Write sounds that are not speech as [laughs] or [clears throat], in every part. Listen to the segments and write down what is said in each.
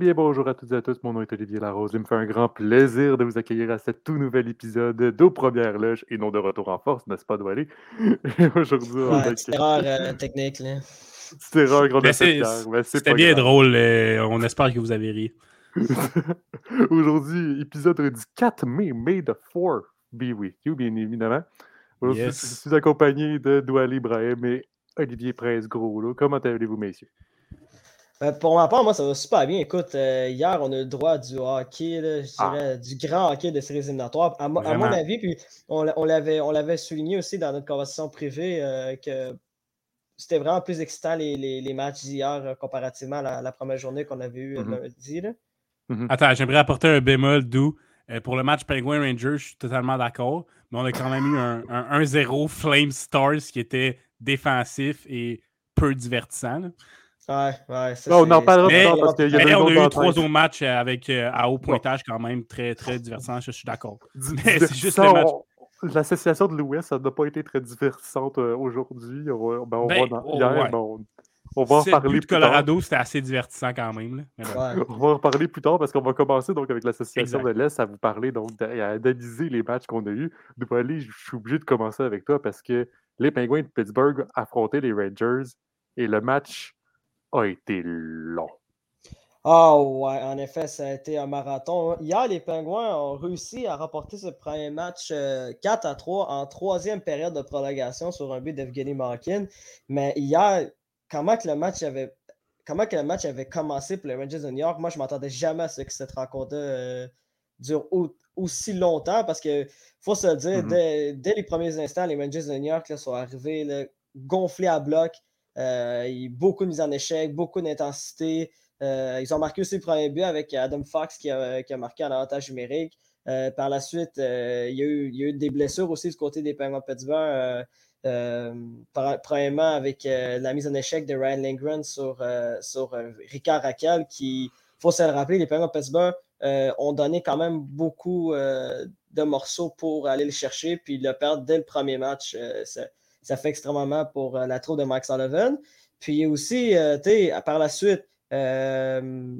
Bien, bonjour à toutes et à tous. Mon nom est Olivier Larose. Il me fait un grand plaisir de vous accueillir à ce tout nouvel épisode d'Aux Premières Loges et non de Retour en Force, n'est-ce pas, Doualé? [laughs] Aujourd'hui, on Ouais, a- petite erreur euh, technique. Là. Mais c'est C'était bien grave. drôle. euh, on espère que vous avez ri. [laughs] Aujourd'hui, épisode du 4 mai, May the 4th be with you, bien évidemment. Aujourd'hui, Yes. je suis accompagné de Douali Ibrahim et Olivier Prince-Gros. Comment allez-vous, messieurs? Euh, pour ma part, moi, ça va super bien. Écoute, euh, hier, on a eu le droit du hockey, là, je Ah. dirais, du grand hockey de séries éliminatoires. À, à mon avis, puis on, on l'avait, on l'avait souligné aussi dans notre conversation privée euh, que c'était vraiment plus excitant les, les- les matchs d'hier euh, comparativement à la, la première journée qu'on avait eue Mhm. lundi. là. Attends, j'aimerais apporter un bémol d'où euh, pour le match Penguin Rangers, je suis totalement d'accord, mais on a quand même eu un, un 1-0 Flame Stars qui était défensif et peu divertissant. là. Ouais, ouais. ça, Non, on en parlera plus tard parce qu'il y a Mais on a eu trois autres matchs euh, avec, euh, à haut pointage quand même très, très divertissant, je suis d'accord. [laughs] Mais c'est juste L'association de l'Ouest, ça n'a pas été très divertissante euh, aujourd'hui. On va, ben, on Ben, va en- oh, hier, ouais. ben, on, on va en buts plus de tard. Colorado, c'était assez divertissant quand même. là. Mais bon. Ouais. On va en reparler plus tard parce qu'on va commencer donc avec l'association Exact. de l'Est à vous parler donc à analyser les matchs qu'on a eus. Je suis obligé de commencer avec toi parce que les Penguins de Pittsburgh affrontaient les Rangers et le match a été long. Ah ouais, en effet, ça a été un marathon. Hier, les Pingouins ont réussi à remporter ce premier match euh, 4 à 3 en troisième période de prolongation sur un but d'Evgeny Malkin. Mais hier, comment que le match avait comment que le match avait commencé pour les Rangers de New York, moi je m'attendais jamais à ce que cette rencontre euh, dure au- aussi longtemps parce que faut se le dire, Mhm. dès, dès les premiers instants, les Rangers de New York là, sont arrivés là, gonflés à bloc. Euh, beaucoup de mise en échec, beaucoup d'intensité. Euh, ils ont marqué aussi le premier but avec Adam Fox qui a, marqué en avantage numérique. Euh, par la suite, il, y a eu, des blessures aussi du côté des Penguins Pittsburgh. Premièrement, avec la mise en échec de Ryan Lindgren sur, Ricard Raquel, qui, il faut se le rappeler, les Penguins Pittsburgh ont donné quand même beaucoup de morceaux pour aller le chercher, puis le perdre dès le premier match. Ça, fait extrêmement pour euh, la troupe de Mike Sullivan. Puis aussi, euh, tu sais, par la suite, euh,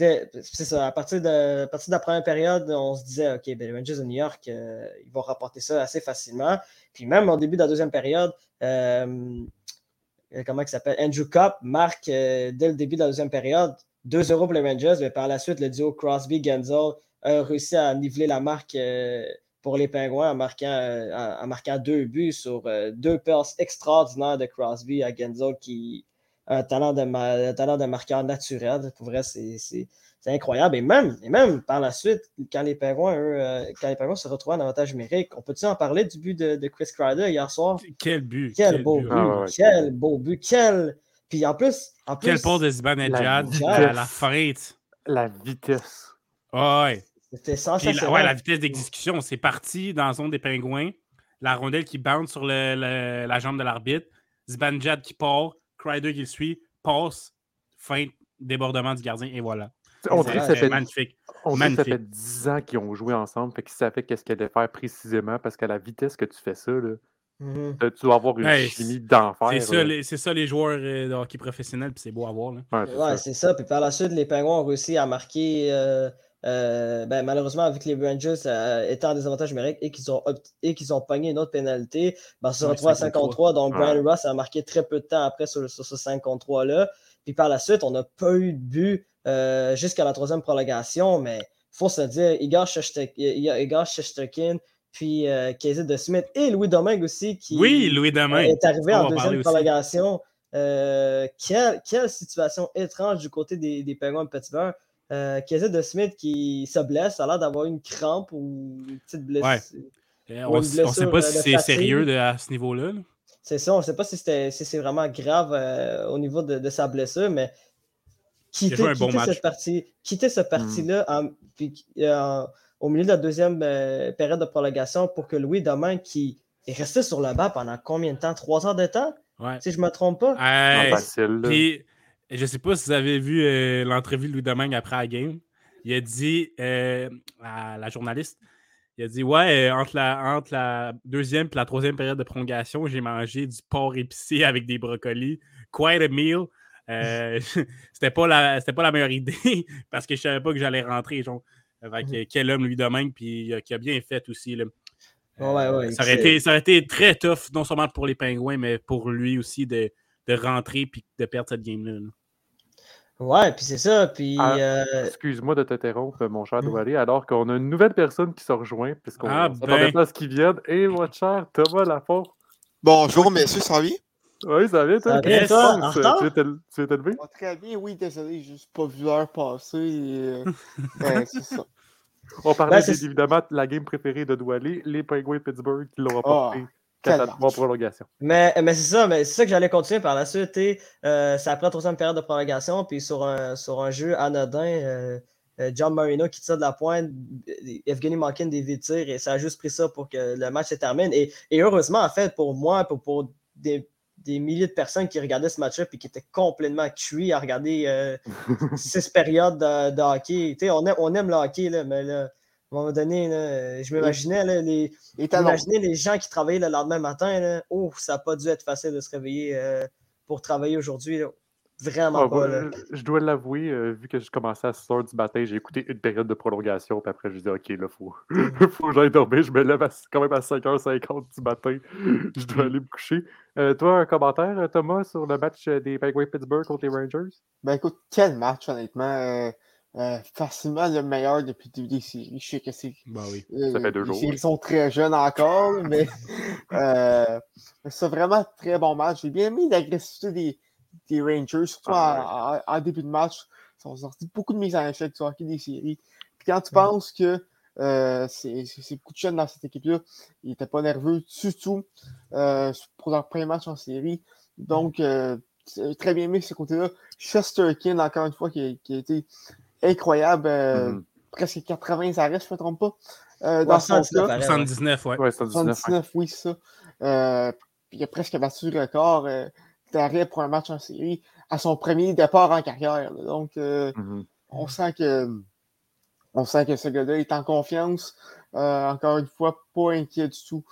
à partir, de, la première période, on se disait, OK, ben, les Rangers de New York, ils vont rapporter ça assez facilement. Puis même au début de la deuxième période, comment il s'appelle? Andrew Cup marque dès le début de la deuxième période 2-0 pour les Rangers, mais par la suite, le duo Crosby-Genzel a réussi à niveler la marque pour les Pingouins en marquant, euh, en, en marquant deux buts sur euh, deux passes extraordinaires de Crosby à Genzel qui a un talent de, ma- un talent de marqueur naturel. Pour vrai, c'est c'est- c'est incroyable. Et même, et même par la suite, quand les Pingouins, eux, euh, quand les Pingouins se retrouvent en avantage numérique, on peut-tu en parler du but de, de Chris Kreider hier soir? Quel but! Quel, beau but. but! Ah ouais, ouais. Quel beau but! Quel. Puis en plus, en plus Quel port de Zibanejad à la fin. tu- La vitesse. Ouais. C'était Puis sensationnel. la, ouais, la vitesse d'exécution, c'est parti dans la zone des pingouins. La rondelle qui bounce sur le- le- la jambe de l'arbitre. Zibanejad qui part. Crider qui le suit. Passe. Fin. Débordement du gardien. Et voilà. On dirait que ça fait, magnifique. on dirait que ça magnifique. fait 10 ans qu'ils ont joué ensemble, fait qu'ils savaient qu'est-ce qu'ils allaient faire précisément parce qu'à la vitesse que tu fais ça, là, Mhm. tu dois avoir une Ouais, chimie d'enfer. C'est ça, là. les- c'est ça les joueurs euh, de hockey professionnel. Puis c'est beau à voir. là. Ouais, c'est Ouais, ça. c'est ça. Puis par la suite, les Pingouins ont réussi à marquer. euh, euh, ben, malheureusement, que les Rangers euh, étaient en désavantage numérique et qu'ils ont, et qu'ils ont pogné une autre pénalité, ben, se Ouais, retrouve à 5 5 contre contre 3. Donc, Ouais. Brian Ross a marqué très peu de temps après sur, sur ce 5 contre 3-là. Puis par la suite, on n'a pas eu de but euh, jusqu'à la troisième prolongation, mais il faut se dire, Igor Shesterkin, puis Casey de Smith et Louis Domingue aussi, qui Oui, Louis Domain. est arrivé On en deuxième prolongation. Quelle, quelle situation étrange du côté des, des Penguins de Pittsburgh. Euh, Casey de Smith qui se blesse, ça a l'air d'avoir une crampe ou une petite blessure. Euh, On ne sait pas euh, si c'est sérieux de- à ce niveau-là. là. C'est ça, on ne sait pas si, c'est vraiment grave euh, au niveau de, de sa blessure, mais quitter, bon cette partie, quitter en- puis, euh, au milieu de la deuxième euh, période de prolongation pour que Louis Domingue, qui est resté sur le banc pendant combien de temps? Trois heures de temps? Ouais. Si je ne me trompe pas? Hey, Pas facile. là. Puis, je sais pas si vous avez vu euh, l'entrevue de Louis Domingue après la game. Il a dit euh, à la journaliste, il a dit Ouais, euh, entre, la, entre la deuxième et la troisième période de prolongation, j'ai mangé du porc épicé avec des brocolis. Quite a meal. Euh, [laughs] [laughs] c'était pas, la, pas la meilleure idée [laughs] parce que je savais pas que j'allais rentrer. Genre. Avec mhm. quel homme de même, puis qui a bien fait aussi. Là. Ouais, ouais, ça, aurait été, ça aurait été très tough, non seulement pour les Pingouins, mais pour lui aussi de, de rentrer puis de perdre cette game-là. Ouais, puis c'est ça. Puis, ah, euh, Excuse-moi de t'interrompre, mon cher mmh. alors qu'on a une nouvelle personne qui se rejoint, puisqu'on ah, ben... pas ce qui viennent. Et votre cher Thomas Lafont. Bonjour, messieurs, ça va bien? Oui, ça va bien, toi? Ça bien, toi? Tu es élevé? très bien, oui, désolé, juste pas vu l'heure passer. Et... [laughs] ben, c'est ça. On parlait ben, évidemment de la game préférée de Doualé, les Penguins Pittsburgh qui l'ont apporté. Prolongation. Mais, mais c'est ça, mais c'est ça que j'allais continuer par la suite. Euh, ça prend troisième période de prolongation, puis sur un, sur un jeu anodin, euh, euh, John Marino qui tire de la pointe, Evgeny Malkin des tirs, et ça a juste pris ça pour que le match se termine. Et, et heureusement, en fait, pour moi, pour, pour des, des, milliers de personnes qui regardaient ce match-up et qui étaient complètement cuits à regarder [laughs] six périodes de, de hockey. On aime, on aime le hockey, là, mais là, à un moment donné, je m'imaginais les, les gens qui travaillaient le lendemain matin. oh, ça n'a pas dû être facile de se réveiller euh, pour travailler aujourd'hui. Vraiment ah, pas. Je dois l'avouer, euh, vu que je commençais à 6 h du matin, j'ai écouté une période de prolongation, puis après, je dis OK, là, il faut, [laughs] faut que j'aille dormir. Je me lève quand même à 5h50 du matin. je dois aller me coucher. Euh, toi, un commentaire, Thomas, sur le match des Penguins Pittsburgh contre les Rangers? Ben écoute, quel match, honnêtement. Euh, facilement le meilleur depuis le début des séries. Je sais que c'est. Ben oui, euh, ça fait deux jours. Ils sont très jeunes encore, mais [laughs] euh, c'est vraiment très bon match. J'ai bien aimé l'agressivité des, des, Rangers, surtout ah en, début de match. Ils ont sorti beaucoup de mises en échec du hockey des séries. Puis quand tu penses que c'est beaucoup de jeunes dans cette équipe-là, ils n'étaient pas nerveux du tout pour leur premier match en série. Donc, très bien aimé ce côté-là. Chesterkin, encore une fois, qui, qui a été incroyable. Euh, mm-hmm. Presque 80 arrêts, je ne me trompe pas. Euh, dans 79, ouais. ouais 79, oui, c'est ça. Euh, il a presque battu le record euh, d'arrêt pour un match en série à son premier départ en carrière. Donc, mm-hmm. on sent que on sent que ce gars-là est en confiance. encore une fois, pas inquiet du tout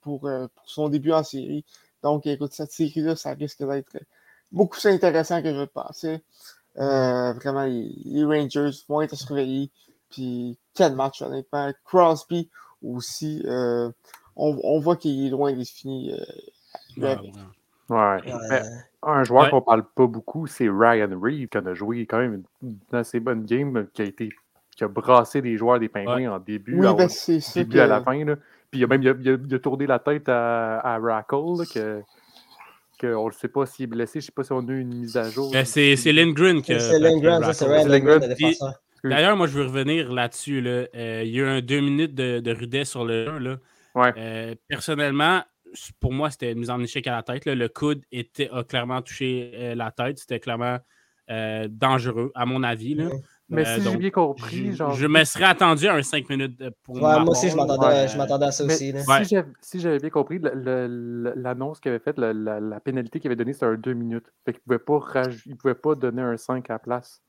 pour, pour, son début en série. Donc, écoute, cette série-là, ça risque d'être beaucoup plus intéressant que je le pensais. Euh, vraiment, les, Rangers vont être surveillés. Puis, quel match, honnêtement. Crosby aussi, euh, on, on, voit qu'il est loin d'être fini. Euh, ouais. un joueur qu'on parle pas beaucoup, c'est Ryan Reeve, qui a joué quand même une, assez bonne game, qui a été qui a brassé des joueurs des Pingouins en début, oui, à, ben début à la fin. Là. Puis il a même il a, tourné la tête à, à Rackle, que on ne sait pas s'il est blessé. Je ne sais pas si on a eu une mise à jour. Ben, c'est Lindgren qui C'est Lindgren, ça c'est Lindgren. D'ailleurs, moi, je veux revenir là-dessus. Là. Euh, il y a eu un deux minutes de, de rudesse sur le 1. Là. Euh, personnellement, pour moi, c'était une mise en échec à la tête. Le coude était, a clairement touché euh, la tête. C'était clairement dangereux, à mon avis. Là. Mais si j'ai bien compris, je, genre... je me serais attendu à un 5 minutes pour moi. Moi aussi, je m'attendais à ça aussi. Si j'avais bien compris, l'annonce qu'il avait faite, la, pénalité qu'il avait donnée, c'était un 2 minutes. Fait qu'il ne pouvait, pas donner un 5 à la place.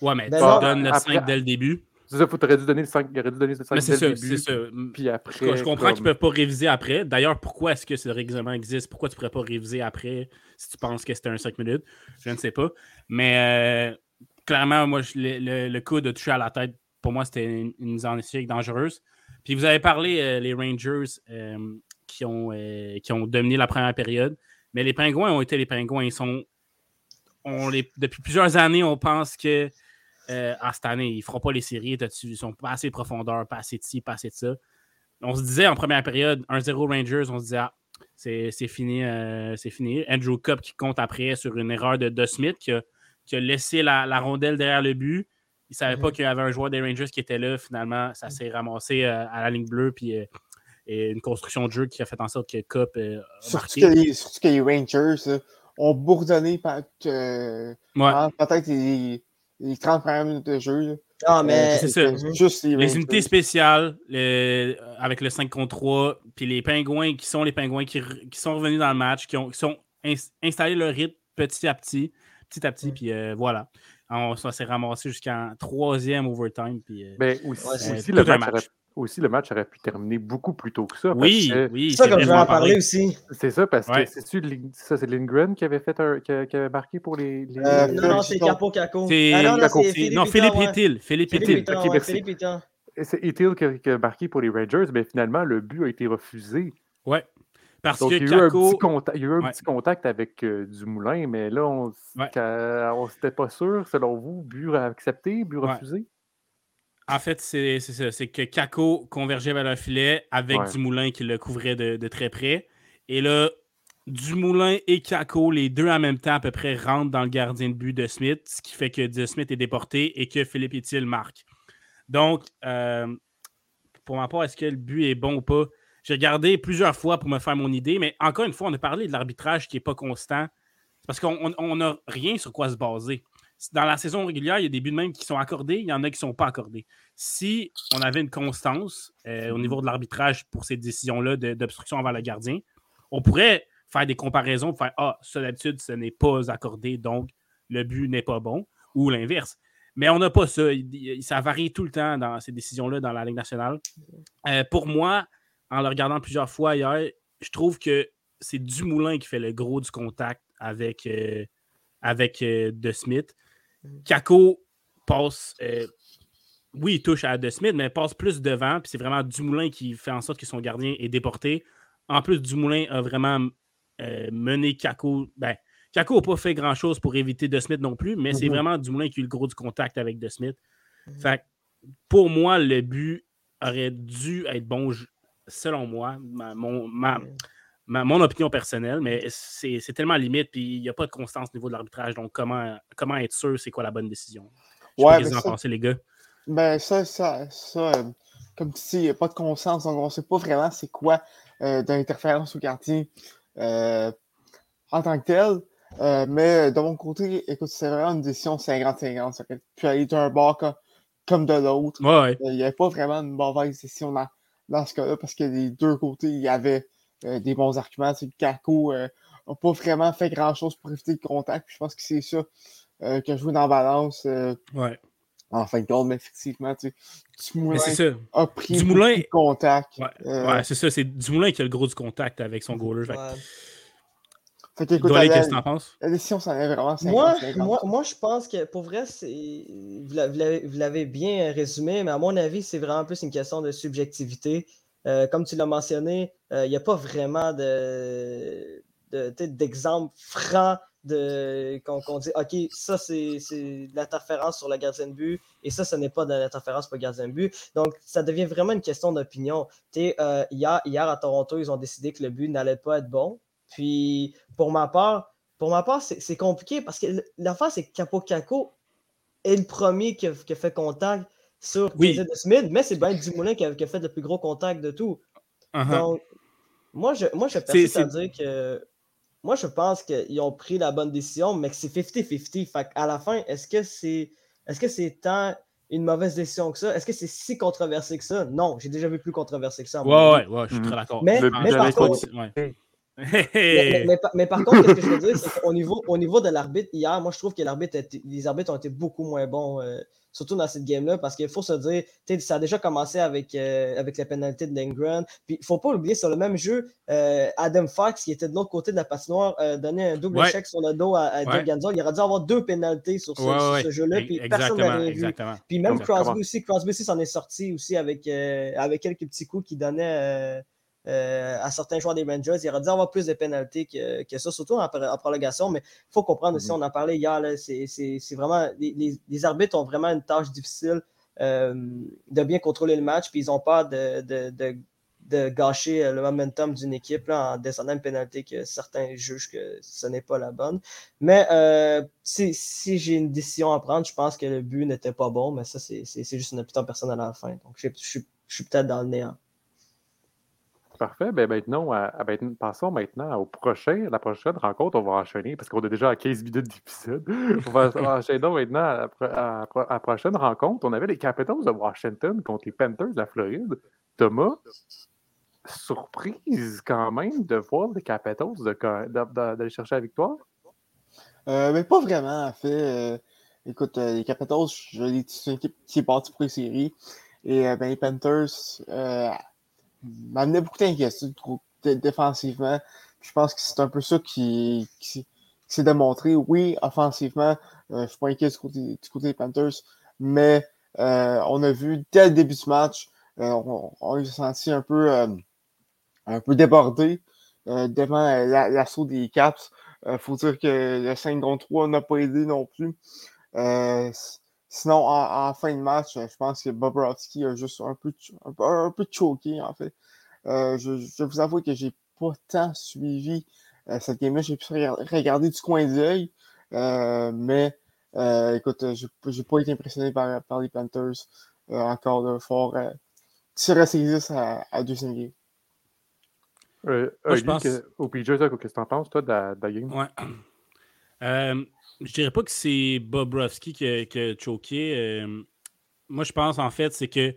Ouais, mais ben tu donnes le 5 dès le début. C'est ça, il aurait dû donner le 5, il aurait dû donner le 5 dès le début. C'est ça. Puis après, je, comprends qu'ils ne peuvent pas réviser après. D'ailleurs, pourquoi est-ce que ce règlement existe? Pourquoi tu ne pourrais pas réviser après si tu penses que c'était un 5 minutes? Je ne sais pas. Mais euh, clairement, moi, le, coup de toucher à la tête, pour moi, c'était une, échec dangereuse. Puis vous avez parlé, euh, les Rangers euh, qui, ont, euh, qui ont dominé la première période. Mais les Pingouins ont été les Pingouins. Ils sont. Depuis plusieurs années, on pense que ah, cette année, ils ne feront pas les séries. Ils sont pas assez de profondeur, pas assez de ci, pas assez de ça. On se disait en première période, 1-0 Rangers, on se disait ah, c'est fini, c'est fini. Andrew Cup qui compte après sur une erreur de, de Smith qui a qui a laissé la, rondelle derrière le but. Il ne savait pas mhm. qu'il y avait un joueur des Rangers qui était là. Finalement, ça s'est ramassé euh, à la ligne bleue. Puis euh, et une construction de jeu qui a fait en sorte que Cup euh, surtout, que les, surtout, que les, Rangers ont bourdonné peut-être les, 30 premières minutes de jeu. Ah, mais c'est ça. Juste les, unités spéciales avec le 5 contre 3, puis les pingouins qui sont les pingouins qui, sont revenus dans le match, qui ont, qui sont installés leur rythme petit à petit petit à petit. Puis euh, voilà. On, s'est ramassé jusqu'en troisième overtime. Puis, euh, ben, aussi, le match, aussi, le match aurait pu terminer beaucoup plus tôt que ça. Oui, oui. C'est ça que je vais en parler aussi. C'est ça, parce que c'est ça, c'est Lindgren qui avait fait un, qui, avait marqué pour les. Euh, non, non, c'est Capo Caco. Ah, non, non, Philippe Non, Philippe Hill. Philippe. C'est Hill qui a marqué pour les Rangers, mais finalement, le but a été refusé. Ouais. Parce Donc, que il y a eu un petit, contact, il y a eu un petit contact avec euh, Dumoulin, mais là, on n'était pas sûr, selon vous, but accepté, but refusé? En fait, c'est ça. C'est que Kako convergeait vers le filet avec Dumoulin qui le couvrait de, très près. Et là, Dumoulin et Kako, les deux en même temps, à peu près, rentrent dans le gardien de but de Smith, ce qui fait que De Smith est déporté et que Philippe Etil marque. Donc, euh, pour ma part, est-ce que le but est bon ou pas? J'ai regardé plusieurs fois pour me faire mon idée, mais encore une fois, on a parlé de l'arbitrage qui n'est pas constant. Parce qu'on n'a rien sur quoi se baser. Dans la saison régulière, il y a des buts de même qui sont accordés, il y en a qui ne sont pas accordés. Si on avait une constance euh, au niveau de l'arbitrage pour ces décisions-là d'obstruction envers le gardien, on pourrait faire des comparaisons, faire Ah, ça d'habitude, ce n'est pas accordé, donc le but n'est pas bon, ou l'inverse. Mais on n'a pas ça. Ça varie tout le temps dans ces décisions-là dans la Ligue nationale. Euh, pour moi, en le regardant plusieurs fois hier, je trouve que c'est Dumoulin qui fait le gros du contact avec, euh, avec euh, De Smith. Mm. Kako passe. oui, il touche à De Smith, mais passe plus devant. Puis c'est vraiment Dumoulin qui fait en sorte que son gardien est déporté. En plus, Dumoulin a vraiment mené Kako. Ben, Kako n'a pas fait grand-chose pour éviter De Smith non plus, mais c'est mhm. vraiment Dumoulin qui a eu le gros du contact avec De Smith. Mhm. Fait pour moi, le but aurait dû être bon, selon moi, mon, mon opinion personnelle, mais c'est tellement limite, puis il n'y a pas de constance au niveau de l'arbitrage. Donc, comment, comment être sûr c'est quoi la bonne décision? Je ouais, sais en les gars? Ben, ça, ça, ça euh, comme tu dis, il n'y a pas de constance, donc on ne sait pas vraiment c'est quoi euh, de l'interférence au quartier euh, en tant que tel. Mais de mon côté, écoute, c'est vraiment une décision 50-50. Ça peut aller d'un bord comme, de l'autre. Il n'y avait pas vraiment une mauvaise décision dans, dans ce cas-là parce que des deux côtés, il y avait euh, des bons arguments. C'est que Kako n'a pas vraiment fait grand-chose pour éviter le contact. je pense que c'est ça que je joue dans la balance. ouais. En fin de compte, mais effectivement, tu Dumoulin a pris le contact. Ouais, c'est ça. C'est Dumoulin qui a le gros du contact avec son goaler. Fait qu'écoute, qu'est-ce que t'en penses? La décision, ça est vraiment 50, moi, moi, moi, je pense que pour vrai, vous l'avez bien résumé, mais à mon avis, c'est vraiment plus une question de subjectivité. Euh, comme tu l'as mentionné, euh, il n'y a pas vraiment de, d'exemple franc de, qu'on, dit OK, ça c'est, de l'interférence sur le gardien de but et ça, ce n'est pas de l'interférence pour le gardien de but. Donc, ça devient vraiment une question d'opinion. Euh, hier, hier à Toronto, ils ont décidé que le but n'allait pas être bon. Puis, pour ma part, pour ma part, c'est compliqué parce que l'affaire, c'est que Capo Caco est le premier qui a, fait contact sur oui. de Smith, mais c'est Ben Dumoulin qui a, qui a, fait le plus gros contact de tout. Uh-huh. Donc, moi, je, moi, je persiste à dire que moi, je pense qu'ils ont pris la bonne décision, mais que c'est 50-50. Fait à la fin, est-ce que c'est est-ce que c'est tant une mauvaise décision que ça? Est-ce que c'est si controversé que ça? Non, j'ai déjà vu plus controversé que ça. Ouais, ouais, ouais, je suis très d'accord. Mais, mais par contre, mais, par contre, ce que je veux dire, c'est qu'au niveau, au niveau de l'arbitre, hier, moi, je trouve que l'arbitre les arbitres ont été beaucoup moins bons, euh, surtout dans cette game-là, parce qu'il faut se dire, ça a déjà commencé avec, euh, avec la pénalité de Lindgren. Puis, il faut pas oublier, sur le même jeu, euh, Adam Fox, qui était de l'autre côté de la patinoire, donnait un double chèque sur le dos à, à Il aurait dû avoir deux pénalités sur ce, jeu-là, puis personne n'avait vu. Puis même Crosby aussi, Crosby aussi s'en est sorti aussi avec, avec quelques petits coups qui donnaient euh, à certains joueurs des Rangers. Il aurait dû avoir plus de pénalités que, ça, surtout en, prolongation. Mais il faut comprendre aussi, mhm. on en parlait hier, c'est vraiment. Les, arbitres ont vraiment une tâche difficile euh, de bien contrôler le match, puis ils n'ont pas de, de, gâcher le momentum d'une équipe en descendant une pénalité que certains jugent que ce n'est pas la bonne. Mais euh, si, j'ai une décision à prendre, je pense que le but n'était pas bon, mais ça, c'est juste une opinion personnelle à la fin. Donc, je, je suis peut-être dans le néant. Parfait. Ben maintenant, ben, passons maintenant au prochain, la prochaine rencontre. On va enchaîner parce qu'on est déjà à 15 minutes d'épisode. On va [laughs] enchaîner maintenant à, la prochaine rencontre. On avait les Capitals de Washington contre les Panthers de la Floride. Thomas, surprise quand même de voir les Capitals d'aller chercher la victoire? Euh, mais pas vraiment, en fait. Euh, écoute, euh, les Capitals, c'est une équipe qui est partie pour les séries. Et ben, les Panthers m'amenaient beaucoup d'inquiétudes défensivement. Je pense que c'est un peu ça qui, qui, s'est démontré. Oui, offensivement, je ne suis pas inquiet du côté, du côté des Panthers, mais on a vu dès le début du match, on, on s'est senti un peu, un peu débordé devant l'assaut des Caps. Il faut dire que le 5 contre 3 n'a pas aidé non plus. Sinon, en, fin de match, je pense que Bobrovski a juste un peu, un, peu choqué, en fait. je, je vous avoue que j'ai pas tant suivi cette game-là. J'ai pu regarder du coin de l'œil. mais écoute, j'ai pas été impressionné par, par les Panthers encore de fort tirer à, à deuxième game. Euh, Moi, je pense... au PJ, qu'est-ce que tu en penses, toi, de la, game? Ouais. [clears throat] Euh, je dirais pas que c'est Bobrovski qui a, qui a choqué. Euh, moi, je pense, en fait, c'est que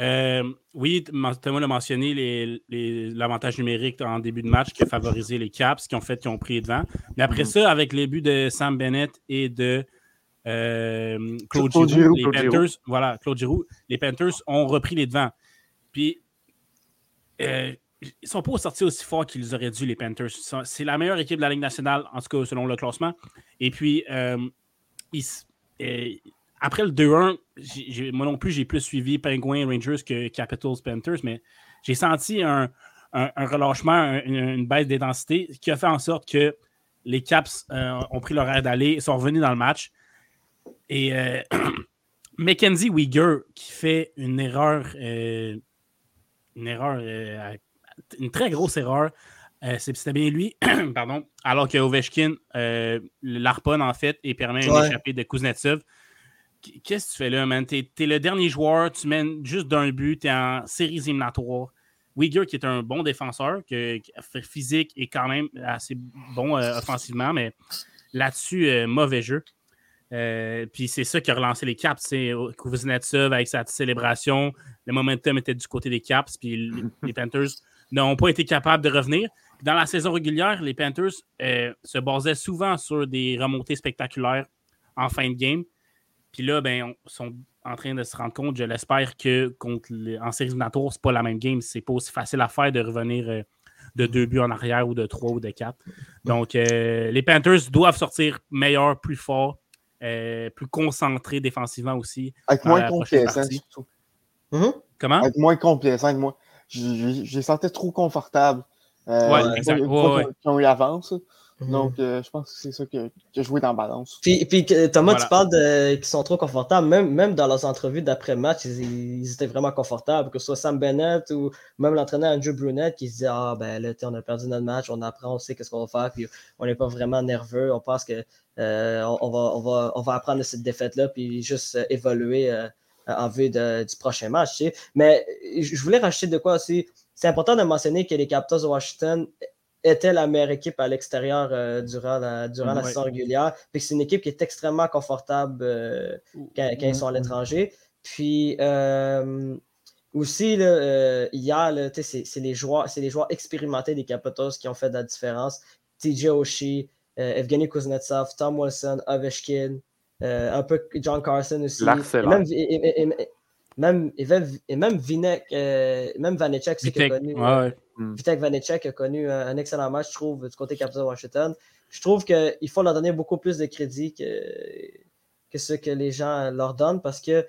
euh, oui, Thomas l'a mentionné, l'avantage numérique en début de match qui a favorisé les Caps, qui ont fait qui ont pris devant. Mais après mm-hmm. ça, avec les buts de Sam Bennett et de Claude, Giroux, les Panthers, voilà, Claude Giroux, les Panthers ont repris les devants. Puis ils sont pas sortis aussi fort qu'ils auraient dû, les Panthers. C'est la meilleure équipe de la Ligue nationale, en tout cas selon le classement. Et puis, euh, après le 2-1, moi non plus, j'ai plus suivi Penguins Rangers que Capitals Panthers, mais j'ai senti un, relâchement, une, baisse d'intensité qui a fait en sorte que les Caps euh, ont pris leur air d'aller sont revenus dans le match. Et euh, [clears throat] Mackenzie Weger qui fait une erreur, une erreur une très grosse erreur. Euh, c'était bien lui, [clears throat] pardon, alors que Ovechkin euh, l'harponne en fait et permet une échappée de Kuznetsov. Qu'est-ce que tu fais là, man? T'es es le dernier joueur, tu mènes juste d'un but, t'es en séries éliminatoires. Uyghur, qui est un bon défenseur, que, physique et quand même assez bon euh, offensivement, mais là-dessus, euh, mauvais jeu. puis c'est ça qui a relancé les Caps. C'est Kuznetsov avec sa célébration. Le momentum était du côté des Caps, puis les Panthers n'ont pas été capables de revenir. Dans la saison régulière, les Panthers euh, se basaient souvent sur des remontées spectaculaires en fin de game. Puis là, ben, ils sont en train de se rendre compte, je l'espère, que contre en série éliminatoire, c'est pas la même game. C'est pas aussi facile à faire de revenir euh, de deux buts en arrière ou de trois ou de quatre. Donc, euh, les Panthers doivent sortir meilleurs, plus forts, plus concentrés défensivement aussi. Avec moins surtout. Mm-hmm. Comment? Avec moins complaisant que moi j'ai senti trop confortable. Euh, ouais, exact. Ouais, Qui ont eu l'avance. Mhm. Donc, euh, je pense que c'est ça que, que joué dans balance. Puis, puis Thomas, tu parles de qu'ils sont trop confortables. Même, même dans leurs entrevues d'après-match, ils, étaient vraiment confortables. Que ce soit Sam Bennett ou même l'entraîneur Andrew Brunette qui se dit Ah, ben là, on a perdu notre match, on apprend, on sait qu'est-ce qu'on va faire, puis on n'est pas vraiment nerveux. On pense qu'on euh, on, va, on, va, on va apprendre de cette défaite-là, puis juste évoluer euh, en vue du prochain match. Mais je voulais rajouter de quoi aussi. C'est important de mentionner que les Capitals de Washington étaient la meilleure équipe à l'extérieur euh, durant la, durant la saison régulière. c'est une équipe qui est extrêmement confortable euh, quand, ils sont à l'étranger. Puis aussi, là, hier, c'est les, joueurs, les joueurs expérimentés des Capitals qui ont fait la différence. TJ Oshie, Evgeny Kuznetsov, Tom Wilson, Ovechkin, euh, un peu John Carson aussi. Et même, et, même, et même, Vinek, euh, même Vanecek, c'est a connu. Ouais, hmm. Vitek Vanecek a connu un, excellent match, je trouve, du côté Capitals Washington. Je trouve qu'il faut leur donner beaucoup plus de crédit que, que ce que les gens leur donnent parce que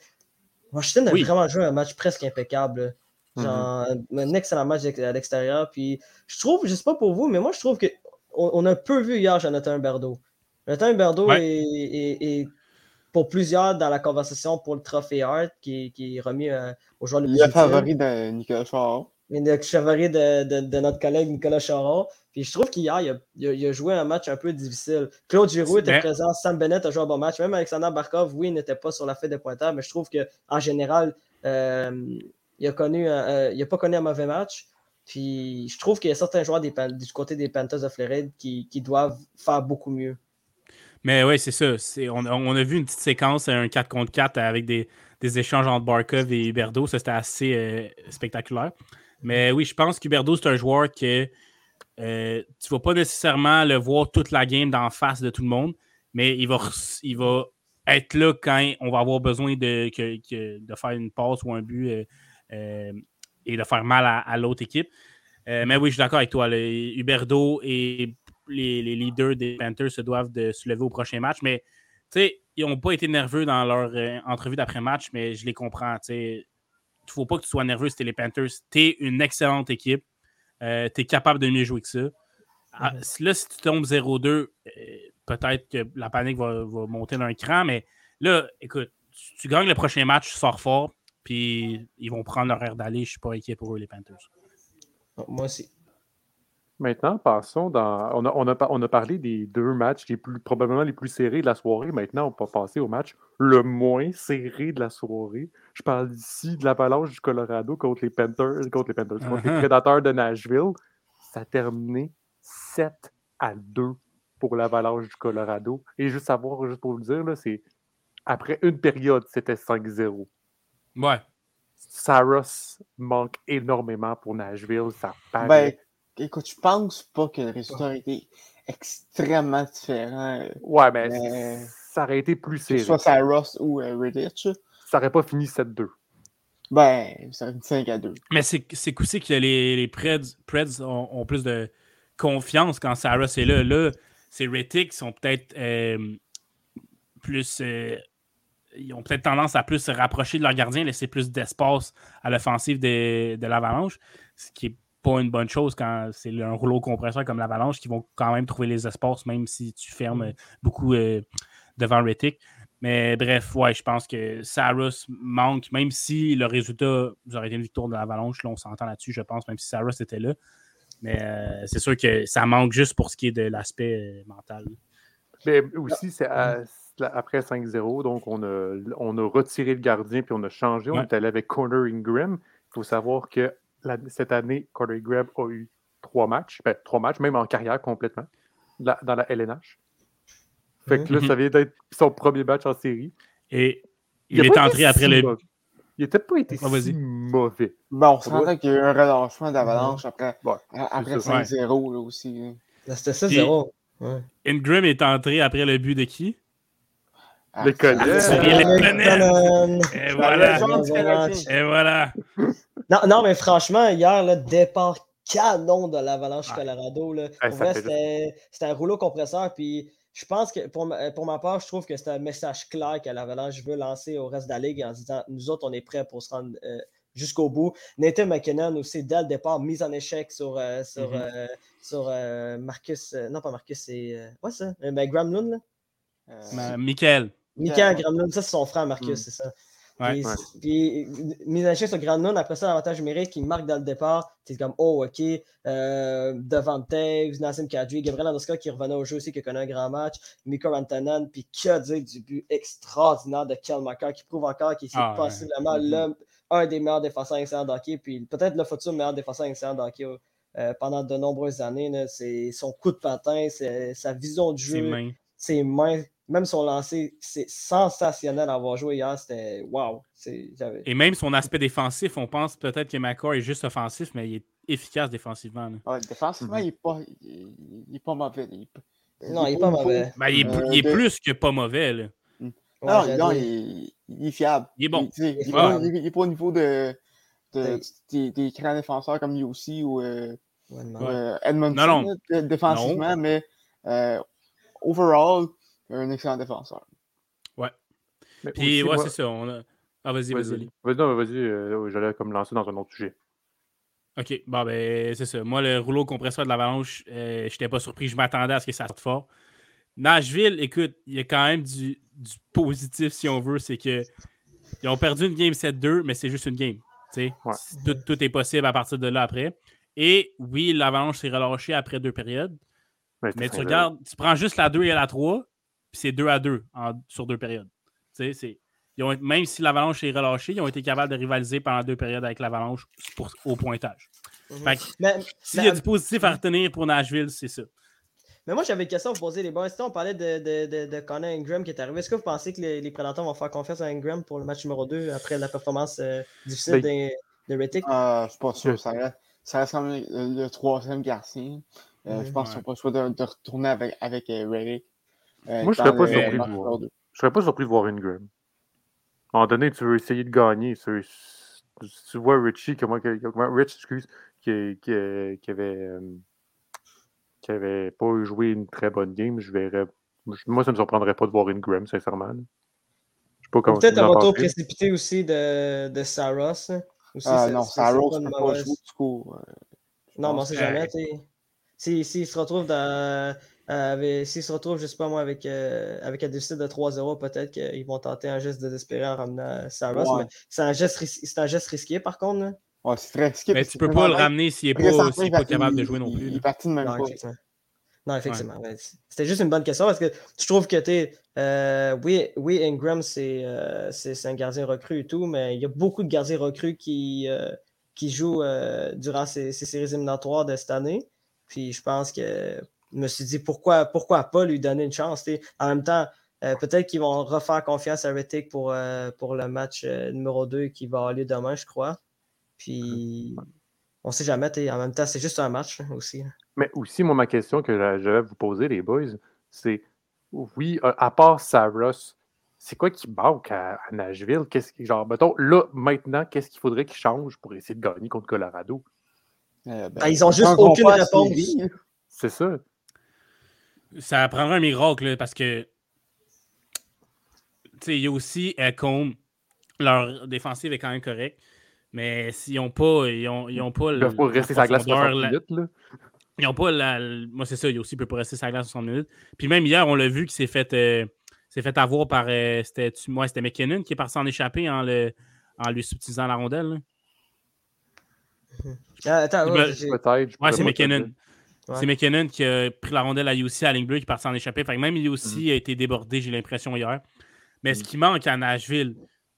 Washington a vraiment joué un match presque impeccable. Hmm. Genre, un excellent match à l'extérieur. Puis je trouve, je sais pas pour vous, mais moi je trouve qu'on on a peu vu hier Jonathan Berdo. Jonathan Berdo est, pour plusieurs dans la conversation pour le trophée Hart qui, qui est remis euh, aux joueurs le plus Le favori de Nicolas Charon. Le favori de, de, de, notre collègue Nicolas Charon. Puis je trouve qu'hier, il a, il, a, joué un match un peu difficile. Claude Giroux était présent, Sam Bennett a joué un bon match. Même Alexander Barkov, oui, il n'était pas sur la fête des pointeurs, mais je trouve qu'en général, euh, il n'a euh, pas connu un mauvais match. Puis je trouve qu'il y a certains joueurs des, du côté des Panthers de Floride qui, qui doivent faire beaucoup mieux. Mais oui, c'est ça. On, a vu une petite séquence, un 4 contre 4 avec des, échanges entre Barkov et Huberdo. Ça, c'était assez euh, spectaculaire. Mais oui, je pense qu'Huberdo, c'est un joueur que euh, tu ne vas pas nécessairement le voir toute la game d'en face de tout le monde, mais il va, être là quand on va avoir besoin de, faire une passe ou un but et de faire mal à, l'autre équipe. mais oui, je suis d'accord avec toi. Huberdo et les, leaders des Panthers se doivent de se lever au prochain match. Mais ils n'ont pas été nerveux dans leur entrevue d'après-match, mais je les comprends. Il ne faut pas que tu sois nerveux si tu les Panthers. Tu es une excellente équipe. Euh, tu es capable de mieux jouer que ça. Ah, mhm. Là, si tu tombes 0-2, euh, peut-être que la panique va, monter d'un cran, mais là, écoute, tu, gagnes le prochain match, tu sors fort, puis ils vont prendre leur air d'aller. Je suis pas inquiet pour eux, les Panthers. Moi aussi. Maintenant, passons dans. On a, on, a, on a, parlé des deux matchs les plus, probablement les plus serrés de la soirée. Maintenant, on va passer au match le moins serré de la soirée. Je parle ici de l'avalanche du Colorado contre les Panthers, contre les Panthers, contre les uh-huh. Prédateurs de Nashville. Ça a terminé 7 à 2 pour l'avalanche du Colorado. Et juste savoir, juste pour vous dire, c'est après une période, c'était 5-0. Ouais. Saros manque énormément pour Nashville. Ça paraît. Ben, écoute, je pense pas que le résultat ait été extrêmement différent. Euh, ouais, mais, ça aurait été plus serré. Soit Saros ou euh, Redditch. Ça aurait pas fini 7-2. Ben, ça aurait fini 5 à 2. Mais c'est aussi que les, les Preds, Preds ont, plus de confiance quand Saros est là. Là, ces Reddick sont peut-être euh, plus. ils ont peut-être tendance à plus se rapprocher de leur gardien, laisser plus d'espace à l'offensive de, de l'Avalanche, ce qui est pas une bonne chose quand c'est un rouleau compresseur comme l'Avalanche qui vont quand même trouver les espaces, même si tu fermes mm. beaucoup euh, devant Retic. Mais bref, ouais, je pense que Saros manque, même si le résultat, vous aurez été une victoire de l'Avalanche, là, on s'entend là-dessus, je pense, même si Saros était là. Mais euh, c'est sûr que ça manque juste pour ce qui est de l'aspect euh, mental. Mais aussi, c'est après 5-0, donc on a, on a retiré le gardien puis on a changé. On est allé avec Corner Ingram. Il faut savoir que cette année, Corey Graham a eu trois matchs, ben, trois matchs, même en carrière complètement, dans la LNH. Fait que là, mhm. ça vient d'être son premier match en série. Et il, est entré après le. Il n'était pas été ah, si mauvais. Bon, on sentait qu'il y a eu un relâchement d'avalanche après, après 5-0 aussi. Hein. C'était ça, 0. Ouais. Ingram est entré après le but de qui? Les Colonnes. Et voilà. Et voilà. Non, non, mais franchement, hier, le départ canon de l'Avalanche Colorado. Là. c'était un rouleau compresseur. Puis je pense que pour ma, pour ma part, je trouve que c'est un message clair que l'Avalanche veut lancer au reste de la ligue en disant nous autres, on est prêts pour se rendre euh, jusqu'au bout. Nathan McKinnon aussi, dès le départ, mise en échec sur, euh, sur, mm-hmm. euh, sur Marcus. non, pas Marcus, c'est. quoi ça? Ben, Graham Lund, là? Michael. Michael Graham ça, c'est son frère Marcus, mm. c'est ça. puis, puis, mise en échec sur Granlund, après ça, l'avantage numérique, il marque dans le départ. C'est comme, oh, OK, euh, devant Taves, Nassim Kadri, Gabriel Andoska qui revenait au jeu aussi, qui connaît un grand match, Miko Rantanen, puis a dit du but extraordinaire de Kel qui prouve encore qu'il est ah, possiblement mm-hmm. un des meilleurs défenseurs excellents d'hockey, puis peut-être le futur meilleur défenseur excellent d'hockey euh, pendant de nombreuses années. C'est son coup de patin, sa vision du jeu, ses mains même son lancer, c'est sensationnel à avoir joué hier. C'était wow. Et même son aspect défensif, on pense peut-être que McCoy est juste offensif, mais il est efficace défensivement. défensivement, il n'est pas, pas mauvais. non, il n'est pas mauvais. Ben, il, est, euh, plus que pas mauvais. Là. Hmm. non, il, est fiable. Il est bon. Il n'est pas, au niveau de, des, des, grands défenseurs comme aussi ou euh, euh, Edmondson défensivement, mais overall, un excellent défenseur. Ouais. Puis, ouais, c'est ça. On a... Ah, vas-y, vas-y. Vas-y, vas-y. Euh, j'allais comme lancer dans un autre sujet. OK. Bon, ben, c'est ça. Moi, le rouleau compresseur de l'avalanche, euh, je n'étais pas surpris. Je m'attendais à ce que ça sorte fort. Nashville, écoute, il y a quand même du, du positif, si on veut. C'est que ils ont perdu une game 7-2, mais c'est juste une game. Ouais. Tout, tout, est possible à partir de là après. Et oui, l'avalanche s'est relâché après deux périodes. mais tu regardes, tu prends juste la 2 et la 3, puis c'est 2 à 2 sur deux périodes. Ils ont, même si l'Avalanche est relâchée, ils ont été capables de rivaliser pendant deux périodes avec l'Avalanche au pointage. Mhm. S'il y a du positif à retenir pour Nashville, c'est ça. Mais moi, j'avais une question à vous poser, les boys. On parlait de, de, de, Connor Ingram qui est arrivé. Est-ce que vous pensez que les, les, Prédateurs vont faire confiance à Ingram pour le match numéro 2 après la performance euh, difficile ben, de, de Rittick? Euh, je suis pas sûr. Ça reste, ça reste comme le, troisième garçon. Euh, je pense qu'ils n'ont pas le choix de, retourner avec, avec euh, euh, Moi, je serais pas surpris de voir. Je serais pas surpris de voir Ingram. À un moment donné, tu veux essayer de gagner. Tu, tu vois Richie, comment, Rich, excuse, qui, qui, qui avait, euh, qui avait pas joué une très bonne game, je verrais. Moi, ça ne me surprendrait pas de voir Ingram, sincèrement. Peut-être un retour précipité aussi de, de Saros. ah non, Saros n'a pas joué du coup. non, mais on sait jamais. S'il se retrouve dans. Euh, s'il se retrouve, je sais pas moi, avec, euh, avec un déficit de 3-0, peut-être qu'ils vont tenter un geste désespéré en ramenant Saros. Mais c'est un, geste un geste risqué par contre. Ouais, c'est très risqué. Mais tu peux pas le ramener s'il n'est pas, pas, capable de jouer non plus. Il, est parti de même non, Non, effectivement. C'était juste une bonne question parce que je trouve que tu euh, oui, oui, Ingram, euh, c'est un gardien recru et tout, mais il y a beaucoup de gardiens recrues qui, euh, qui jouent durant ces, ces, séries éliminatoires de cette année. Puis je pense que je me suis dit pourquoi, pourquoi pas lui donner une chance. En même temps, peut-être qu'ils vont refaire confiance à Rittick pour, pour le match numéro 2 qui va avoir lieu demain, je crois. Puis, on sait jamais, en même temps, c'est juste un match aussi. Mais aussi, moi, ma question que je vais vous poser, les boys, c'est oui, à part Saros, c'est quoi qui manque à, Nashville? Qu'est-ce qui, genre, mettons, là, maintenant, qu'est-ce qu'il faudrait qu'ils changent pour essayer de gagner contre Colorado? Euh, ben, ils ont juste aucune réponse. C'est ça. Ça prendrait un miracle parce que il y a aussi Ecom. Leur défensive est quand même correcte. Mais s'ils n'ont pas. Ils ont, ils ont pas ils peuvent pas rester la glace 60 minutes. Là. Ils n'ont pas la. Moi, c'est ça, il aussi peut pas rester sur la glace 60 minutes. Puis même hier, on l'a vu qu'il s'est fait, euh, fait avoir par. Euh, c'était, moi, c'était McKinnon qui est parti en échapper en, le, en lui subtilisant la rondelle. Ah, attends, ouais, ouais c'est McKinnon. C'est McKinnon qui a pris la rondelle à UC à ligne bleue qui est parti en échapper. Fait que même aussi mm. a été débordé, j'ai l'impression, hier. Mais ce mm. qui manque à Nashville,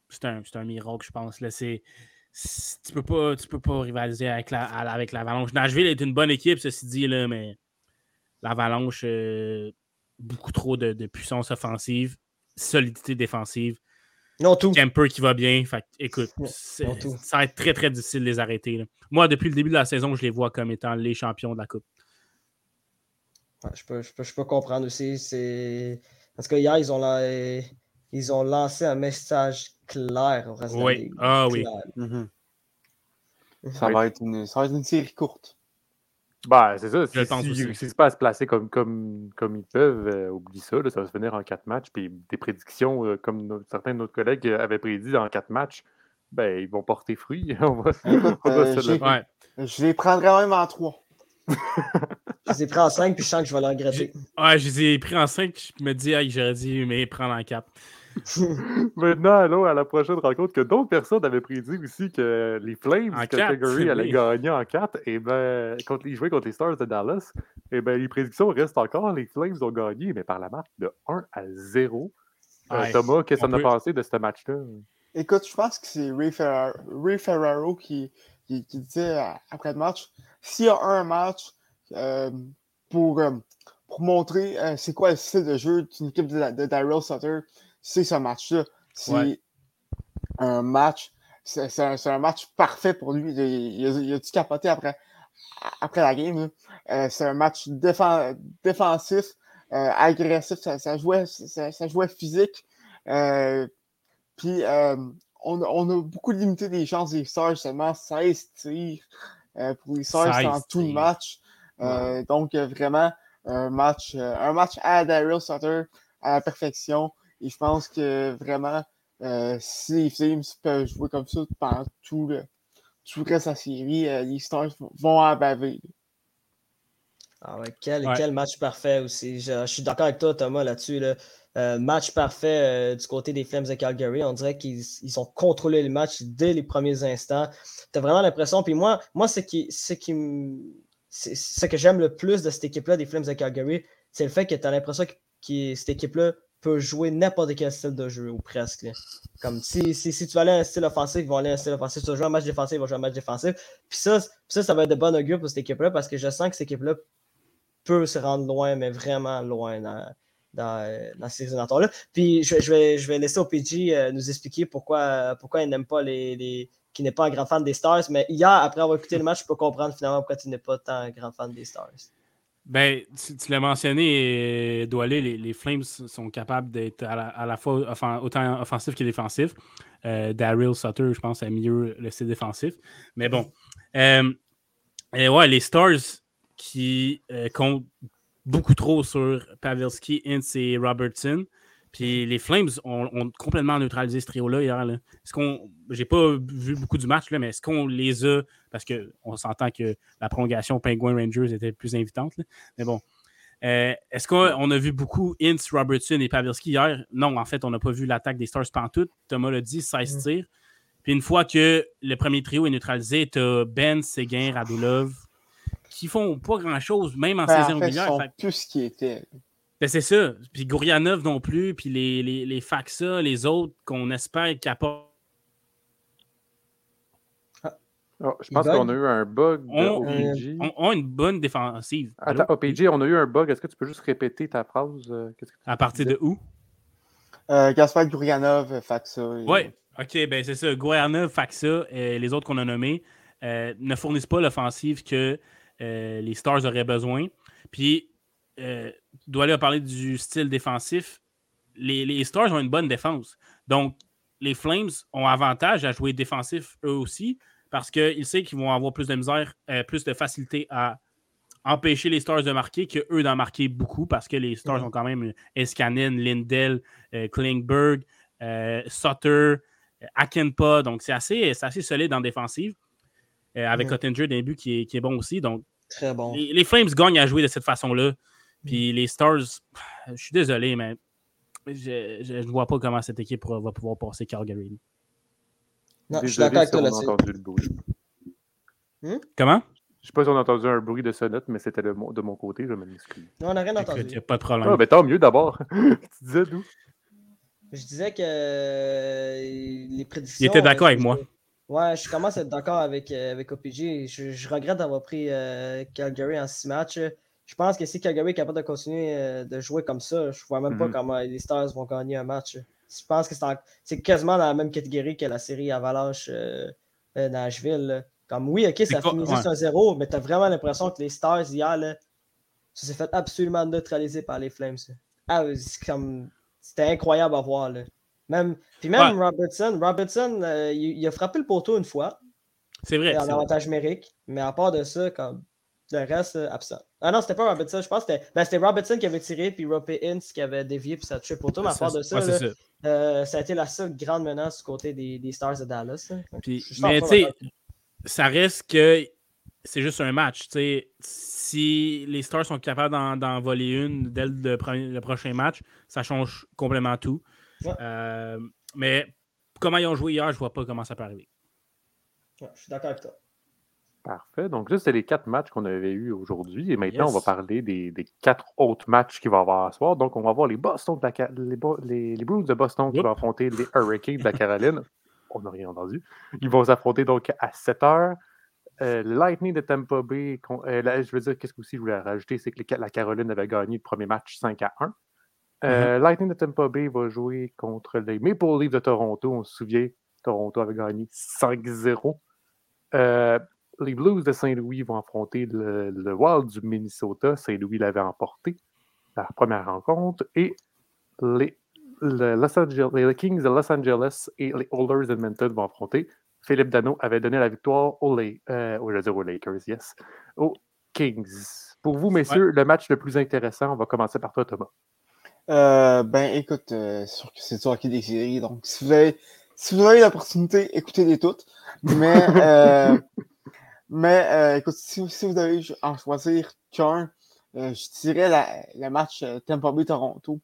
c'est un, un, miracle, je pense. Là, tu peux pas, tu peux pas rivaliser avec, la, avec l'Avalanche. Nashville est une bonne équipe, ceci dit, là, mais l'Avalanche, euh, beaucoup trop de, puissance offensive, solidité défensive. Non, tout. Kemper qui va bien. Fait, écoute, ça va être très, très difficile de les arrêter. Moi, depuis le début de la saison, je les vois comme étant les champions de la Coupe. Je, peux, je, peux, je, peux, comprendre aussi. Parce que hier, ils ont, ils ont lancé un message clair au reste oui. De ah oui. Mhm. Ça, va être une, ça va être une série courte. Bah, c'est ça. S'ils si, réussissent pas à se placer comme, comme, comme ils peuvent, euh, oublie ça. ça va se finir en quatre matchs. Puis des prédictions, euh, comme certains de nos collègues avaient prédit en quatre matchs, ben, ils vont porter fruit. [laughs] on va, euh, Je les prendrai même en trois. [laughs] je les ai pris en cinq, puis je sens que je vais les regretter. Ouais, je les ai pris en cinq, je me dis, ah, j'aurais dit, mais prendre en quatre. [laughs] Maintenant, allons à la prochaine rencontre que d'autres personnes avaient prédit aussi que les Flames en category allaient gagner en 4 et ben quand ils jouaient contre les Stars de Dallas, et ben les prédictions restent encore. Les Flames ont gagné, mais par la marque de 1 à 0. Euh, Thomas, qu'est-ce que tu en as pensé de ce match-là? Écoute, je pense que c'est Ray, Ferraro, qui, qui, disait euh, après le match s'il y a un match euh, pour, pour montrer c'est quoi le style de jeu d'une équipe de, de Daryl Sutter, c'est ce match-là. C'est un match. C'est un, match parfait pour lui. Il, a, tout capoté après, après la game. Euh, c'est un match défensif, euh, agressif. Ça, jouait, ça, jouait physique. Euh, puis on, a beaucoup limité les chances des Stars, seulement 16 tirs pour les Stars dans tout le match. Donc vraiment un match, un match à Daryl Sutter à la perfection. Et je pense que vraiment, euh, si les Flames peuvent jouer comme ça pendant tout le, tout reste de la série, euh, les Stars vont en baver. Ah ouais, quel, quel, match parfait aussi. Je, suis d'accord avec toi, Thomas, là-dessus. Euh, match parfait du côté des Flames de Calgary. On dirait qu'ils ils ont contrôlé le match dès les premiers instants. Tu as vraiment l'impression. Puis moi, moi ce, qui, ce, qui, ce que j'aime le plus de cette équipe-là, des Flames de Calgary, c'est le fait que tu as l'impression que cette équipe-là peut jouer n'importe quel style de jeu, ou presque. Comme si, si, si, tu vas aller un style offensif, ils vont aller un style offensif. Si tu vas jouer un match défensif, ils vont jouer un match défensif. Puis ça, ça, ça va être de bon augure pour cette équipe-là parce que je sens que cette équipe-là peut se rendre loin, mais vraiment loin dans, dans, dans ces là Puis je, vais, je vais laisser au PG euh, nous expliquer pourquoi, pourquoi il n'aime pas les qui n'est pas un grand fan des Stars. Mais hier, après avoir écouté le match, je peux comprendre finalement pourquoi tu n'es pas tant un grand fan des Stars. Ben, tu, l'as mentionné, Doualé, les, Flames sont capables d'être à, la, fois autant offensifs que défensifs. Euh, Daryl Sutter, je pense, a mieux le défensif. Mais bon. Euh, ouais, les Stars qui euh, comptent beaucoup trop sur Pavelski, Ince et Robertson. Puis les Flames ont, complètement neutralisé ce trio-là hier. Là. Est-ce qu'on. J'ai pas vu beaucoup du match, là, mais est-ce qu'on les a. Parce qu'on s'entend que la prolongation Penguin Rangers était plus invitante. Mais bon. Euh, est-ce qu'on a vu beaucoup Ince, Robertson et Pavelski hier? Non, en fait, on n'a pas vu l'attaque des Stars pantoute. Thomas l'a dit, 16 mm. tirs. Puis une fois que le premier trio est neutralisé, tu as Ben, Seguin, Radulov, qui font pas grand-chose, même en ben, saison régulière. Ils plus ce qui était. Ben, c'est ça. Puis Gourianov non plus, puis les, les, les Faxa, les autres qu'on espère qu'ils apportent. Oh, je pense qu'on a eu un bug de on, OPG. On, a une bonne défensive. Attends, OPG, on a eu un bug. Est-ce que tu peux juste répéter ta phrase? Euh, à partir de où? Euh, Gaspard Gourianov, Faxa. Oui, ok, ben c'est ça. Gourianov, Faxa et les autres qu'on a nommés euh, ne fournissent pas l'offensive que les Stars auraient besoin. Puis euh, dois parler du style défensif. Les, Stars ont une bonne défense. Donc, les Flames ont avantage à jouer défensif eux aussi parce qu'ils savent qu'ils vont avoir plus de misère, euh, plus de facilité à empêcher les Stars de marquer que eux d'en marquer beaucoup parce que les Stars ont quand même Escanen, Lindell, euh, Klingberg, euh, Sutter, Akenpa. Donc, c'est assez, assez solide en défensive. avec Cottinger d'un but qui est, qui est, bon aussi. Donc, Très bon. les Flames gagnent à jouer de cette façon-là. Puis les Stars, je suis désolé, mais je ne vois pas comment cette équipe va pouvoir passer Calgary. Non, je suis d'accord avec toi là-dessus. Hmm? Comment? Je ne sais pas si on a entendu un bruit de sonnette, mais c'était de mon, de mon côté, je m'excuse. Non, on n'a rien entendu. Il n'y a pas de problème. Ah, ben, tant mieux d'abord. [laughs] tu disais d'où? Je disais que euh, les prédictions. Il était d'accord avec moi. Ouais, je commence à être d'accord avec, euh, avec OPG. Je, regrette d'avoir pris euh, Calgary en six matchs je pense que si Calgary est capable de continuer euh, de jouer comme ça, je ne vois même pas mhm. comment les Stars vont gagner un match. Je pense que c'est quasiment dans la même catégorie que la série Avalanche euh, euh, Nashville. Comme oui, ok, ça finit juste un 0, mais tu as vraiment l'impression que les Stars hier, ça s'est fait absolument neutraliser par les Flames. Ah, c'était incroyable à voir. Même, puis même Robertson, Robertson il, a frappé le poteau une fois. C'est vrai. En avantage numérique. Mais à part de ça, comme le reste, absent. Ah non, c'était pas Robertson. Je pense que c'était ben, Robertson qui avait tiré, puis Rope Ince qui avait dévié, puis ça a pour tout. Mais à part de ça, ça. Euh, ça. a été la seule grande menace du côté des, des Stars de Dallas. Puis, mais tu sais, ça reste que c'est juste un match. sais Si les Stars sont capables d'en voler une dès le, le, prochain match, ça change complètement tout. Euh, mais comment ils ont joué hier, je vois pas comment ça peut arriver. je suis d'accord avec toi. Parfait. Donc, là, c'était les quatre matchs qu'on avait eus aujourd'hui. Et maintenant, on va parler des, quatre autres matchs qu'il va y avoir à soir. Donc, on va voir les Boston les, les, Bruins de Boston qui vont affronter les Hurricanes de la Caroline. [laughs] on n'a rien entendu. Ils vont s'affronter donc à 7 h. Euh, Lightning de Tampa Bay, euh, je veux dire, qu'est-ce que aussi je voulais rajouter, c'est que la Caroline avait gagné le premier match 5 à 1. Euh, mm-hmm. Lightning de Tampa Bay va jouer contre les Maple Leafs de Toronto. On se souvient, Toronto avait gagné 5-0 les Blues de Saint-Louis vont affronter le, Wild du Minnesota. Saint-Louis l'avait emporté la première rencontre. Et les, les, Kings de Los Angeles et les Oilers d'Edmonton vont affronter. Philippe Dano avait donné la victoire aux, euh, aux Lakers, yes, aux Kings. Pour vous, messieurs, le match le plus intéressant, on va commencer par toi, Thomas. Euh, ben, écoute, euh, c'est toi qui des séries, donc si vous avez, si vous avez l'opportunité, écoutez-les toutes. Mais [laughs] euh, Mais euh, écoute, si, vous avez en choisir qu'un, euh, je dirais le match euh, Tampa Bay Toronto.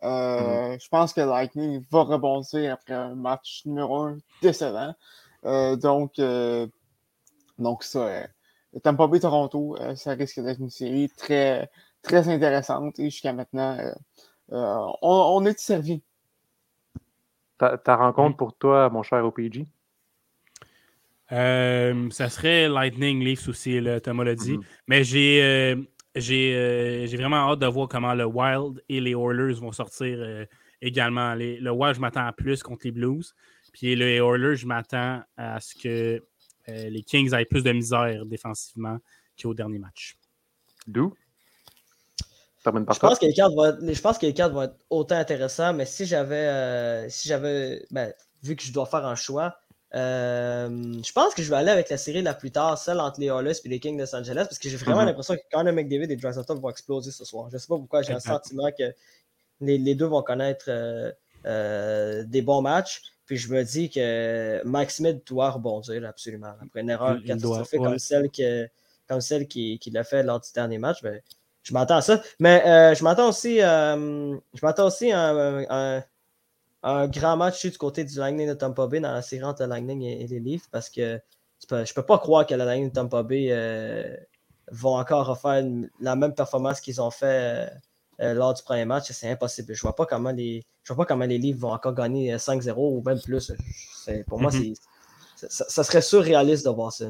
Mm-hmm. Je pense que Lightning va rebondir après un match numéro un décevant. donc, donc ça, Tampa Bay Toronto, ça risque d'être une série très, très intéressante et jusqu'à maintenant, on, est servi. Ta, ta rencontre pour toi, mon cher OPG? Euh, ça serait Lightning Leafs aussi, là, Thomas l'a dit. Mm-hmm. Mais j'ai euh, euh, j'ai vraiment hâte de voir comment le Wild et les Oilers vont sortir également. le Wild, je m'attends à plus contre les Blues. Puis les Oilers, je m'attends à ce que les Kings aient plus de misère défensivement qu'au dernier match. D'où? je pense, que les cartes vont être, je pense que les cartes vont être autant intéressantes, mais si j'avais, euh, si j'avais, ben, vu que je dois faire un choix, euh, je pense que je vais aller avec la série la plus tard, celle entre les Hollis et les Kings de Los Angeles, parce que j'ai vraiment mm-hmm. l'impression que quand même McDavid et Drysdale vont exploser ce soir. Je ne sais pas pourquoi, j'ai un sentiment que les, deux vont connaître euh, des bons matchs. Puis je me dis que Mike Smith doit rebondir absolument. Après une erreur catastrophique comme celle, que, comme celle qui, qui l'a fait lors du dernier match, ben, je m'attends à ça. Mais euh, je m'attends aussi, euh, je m'attends aussi à un, grand match du côté du Lightning de Tampa Bay dans la série entre Lightning et, les Leafs parce que je ne peux pas croire que le Lightning de Tampa Bay euh, vont encore refaire la même performance qu'ils ont fait lors du premier match. C'est impossible. Je ne vois pas comment les. Je vois pas comment les Leafs vont encore gagner 5-0 ou même plus. Pour moi, mm-hmm. c'est, ça, serait surréaliste de voir ça.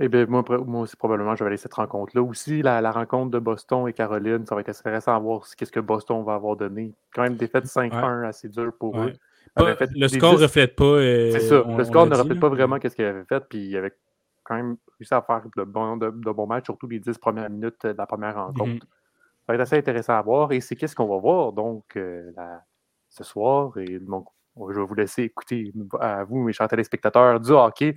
Eh bien, moi, moi aussi, probablement, je vais aller cette rencontre-là. Aussi, la, rencontre de Boston et Caroline, ça va être intéressant à voir ce que Boston va avoir donné. Quand même, défaite 5-1 assez dur pour eux. le score ne reflète pas. Euh, c'est ça. le score ne reflète pas vraiment ce qu'il avait fait. Puis il avait quand même réussi à faire de bons de, de matchs, surtout les 10 premières minutes de la première mm-hmm. rencontre. Ça va être assez intéressant à voir. Et c'est qu'est-ce qu'on va voir donc euh, ce soir. Et donc, je vais vous laisser écouter à vous, mes chers téléspectateurs, du hockey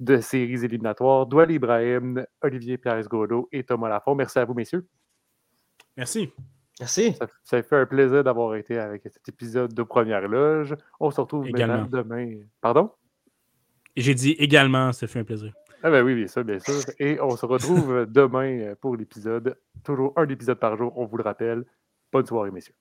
de séries éliminatoires. Doual Ibrahim, Olivier Pierre-Godot et Thomas Lafont. Merci à vous, messieurs. Merci. Merci. Ça, fait un plaisir d'avoir été avec cet épisode de Première Loge. On se retrouve demain. Pardon? J'ai dit également, ça fait un plaisir. Ah ben oui, bien sûr, bien sûr. Et on se retrouve [laughs] demain pour l'épisode. Toujours un épisode par jour, on vous le rappelle. Bonne soirée, messieurs.